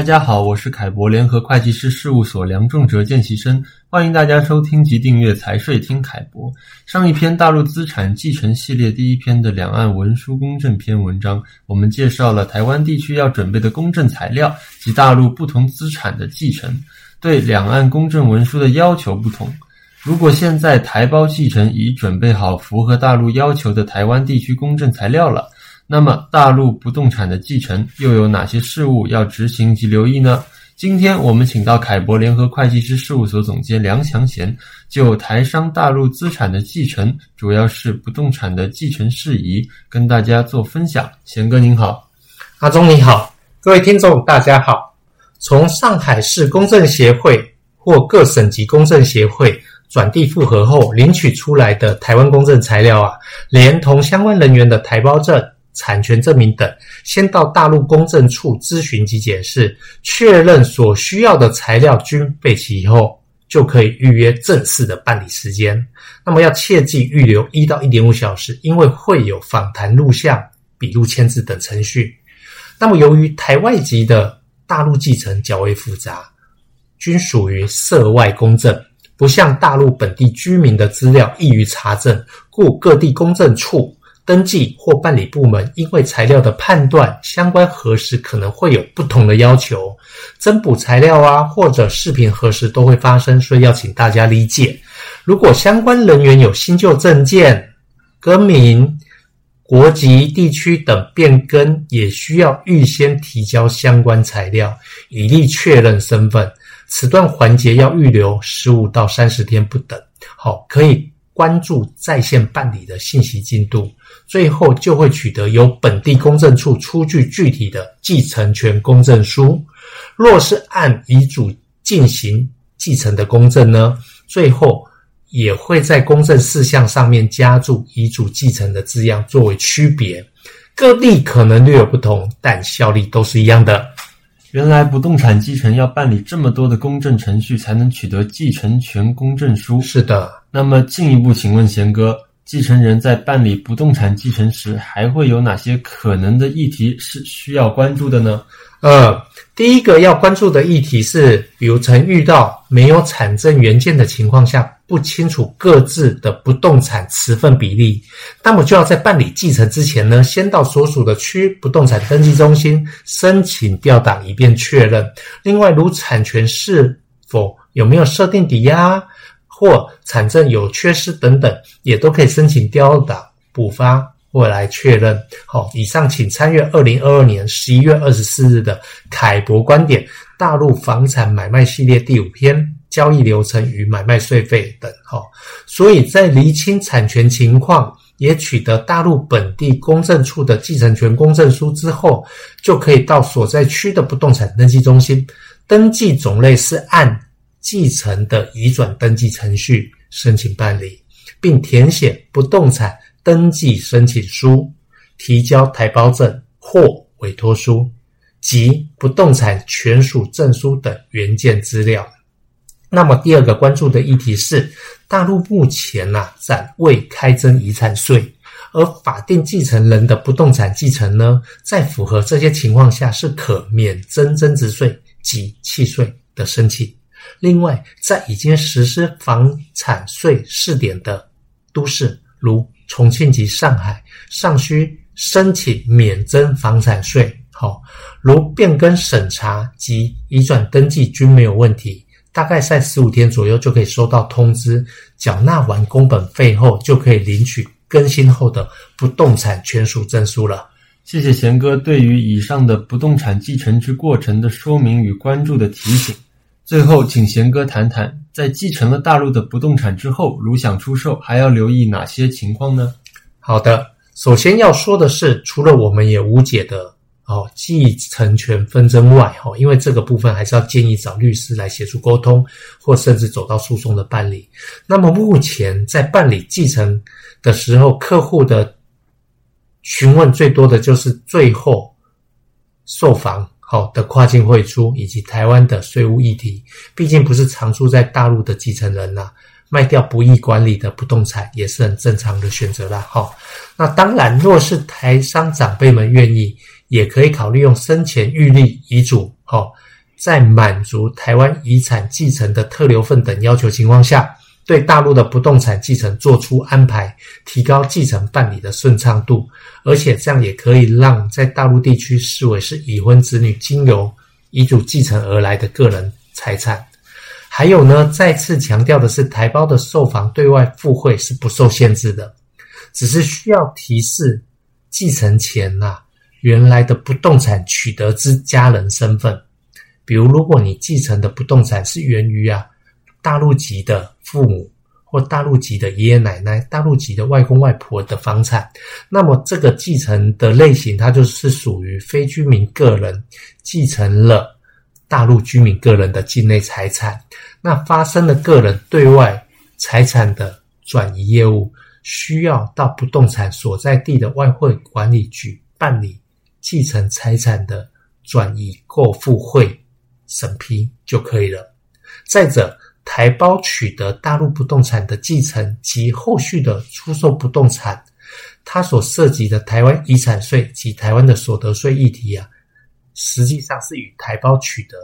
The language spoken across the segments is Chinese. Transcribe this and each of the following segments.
大家好，我是凯博联合会计师事务所梁仲哲见习生，欢迎大家收听及订阅财税听凯博。上一篇大陆资产继承系列第一篇的两岸文书公证篇文章，我们介绍了台湾地区要准备的公证材料及大陆不同资产的继承，对两岸公证文书的要求不同。如果现在台胞继承已准备好符合大陆要求的台湾地区公证材料了。那么，大陆不动产的继承又有哪些事务要执行及留意呢？今天我们请到凯博联合会计师事务所总监梁祥贤，就台商大陆资产的继承，主要是不动产的继承事宜，跟大家做分享。贤哥您好，阿忠你好，各位听众大家好。从上海市公证协会或各省级公证协会转递复核后领取出来的台湾公证材料啊，连同相关人员的台胞证。产权证明等，先到大陆公证处咨询及检视，确认所需要的材料均备齐以后，就可以预约正式的办理时间。那么要切记预留一到一点五小时，因为会有访谈录像、笔录签字等程序。那么由于台外籍的大陆继承较为复杂，均属于涉外公证，不像大陆本地居民的资料易于查证，故各地公证处。登记或办理部门因为材料的判断相关核实可能会有不同的要求，增补材料啊，或者视频核实都会发生，所以要请大家理解。如果相关人员有新旧证件、更名、国籍、地区等变更，也需要预先提交相关材料，以利确认身份。此段环节要预留十五到三十天不等。好，可以。关注在线办理的信息进度，最后就会取得由本地公证处出具具体的继承权公证书。若是按遗嘱进行继承的公证呢，最后也会在公证事项上面加注遗嘱继承的字样作为区别。各地可能略有不同，但效力都是一样的。原来不动产继承要办理这么多的公证程序才能取得继承权公证书。是的，那么进一步请问贤哥，继承人在办理不动产继承时，还会有哪些可能的议题是需要关注的呢？呃，第一个要关注的议题是，比如曾遇到没有产证原件的情况下，不清楚各自的不动产持份比例，那么就要在办理继承之前呢，先到所属的区不动产登记中心申请调档，以便确认。另外，如产权是否有没有设定抵押，或产证有缺失等等，也都可以申请调档补发。或来确认。好，以上请参阅二零二二年十一月二十四日的凯博观点大陆房产买卖系列第五篇交易流程与买卖税费等。好，所以在厘清产权情况，也取得大陆本地公证处的继承权公证书之后，就可以到所在区的不动产登记中心，登记种类是按继承的移转登记程序申请办理，并填写不动产。登记申请书、提交台胞证或委托书及不动产权属证书等原件资料。那么第二个关注的议题是，大陆目前呐、啊、暂未开征遗产税，而法定继承人的不动产继承呢，在符合这些情况下是可免征增值税及契税的申请。另外，在已经实施房产税试点的都市，如重庆及上海尚需申请免征房产税，好，如变更审查及移转登记均没有问题，大概在十五天左右就可以收到通知，缴纳完工本费后就可以领取更新后的不动产权属证书了。谢谢贤哥对于以上的不动产继承之过程的说明与关注的提醒。最后，请贤哥谈谈，在继承了大陆的不动产之后，如想出售，还要留意哪些情况呢？好的，首先要说的是，除了我们也无解的哦继承权纷争外，哦，因为这个部分还是要建议找律师来协助沟通，或甚至走到诉讼的办理。那么目前在办理继承的时候，客户的询问最多的就是最后售房。好的跨境汇出以及台湾的税务议题，毕竟不是常住在大陆的继承人呐、啊，卖掉不易管理的不动产也是很正常的选择啦。好，那当然，若是台商长辈们愿意，也可以考虑用生前预立遗嘱，好，在满足台湾遗产继承的特留份等要求情况下，对大陆的不动产继承做出安排，提高继承办理的顺畅度，而且这样也可以让在大陆地区视为是已婚子女经由遗嘱继承而来的个人财产。还有呢，再次强调的是，台胞的售房对外附会是不受限制的，只是需要提示继承前呐、原来的不动产取得之家人身份。比如，如果你继承的不动产是源于啊大陆籍的父母或大陆籍的爷爷奶奶、大陆籍的外公外婆的房产，那么这个继承的类型，它就是属于非居民个人继承了。大陆居民个人的境内财产，那发生了个人对外财产的转移业务，需要到不动产所在地的外汇管理局办理继承财产的转移过户会审批就可以了。再者，台胞取得大陆不动产的继承及后续的出售不动产，它所涉及的台湾遗产税及台湾的所得税议题啊。实际上是与台胞取得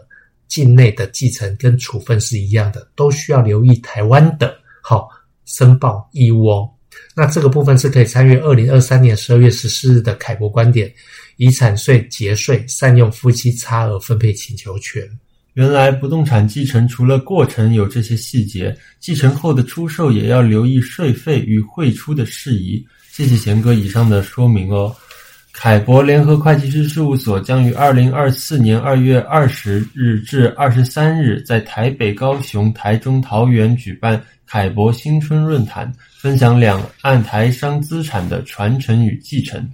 境内的继承跟处分是一样的，都需要留意台湾的好申报义务哦。那这个部分是可以参阅二零二三年十二月十四日的凯博观点：遗产税节税善用夫妻差额分配请求权。原来不动产继承除了过程有这些细节，继承后的出售也要留意税费与汇出的事宜。谢谢贤哥以上的说明哦。凯博联合会计师事务所将于二零二四年二月二十日至二十三日在台北、高雄、台中、桃园举办凯博新春论坛，分享两岸台商资产的传承与继承，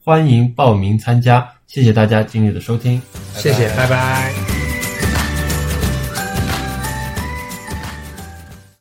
欢迎报名参加。谢谢大家今日的收听，谢谢，拜拜。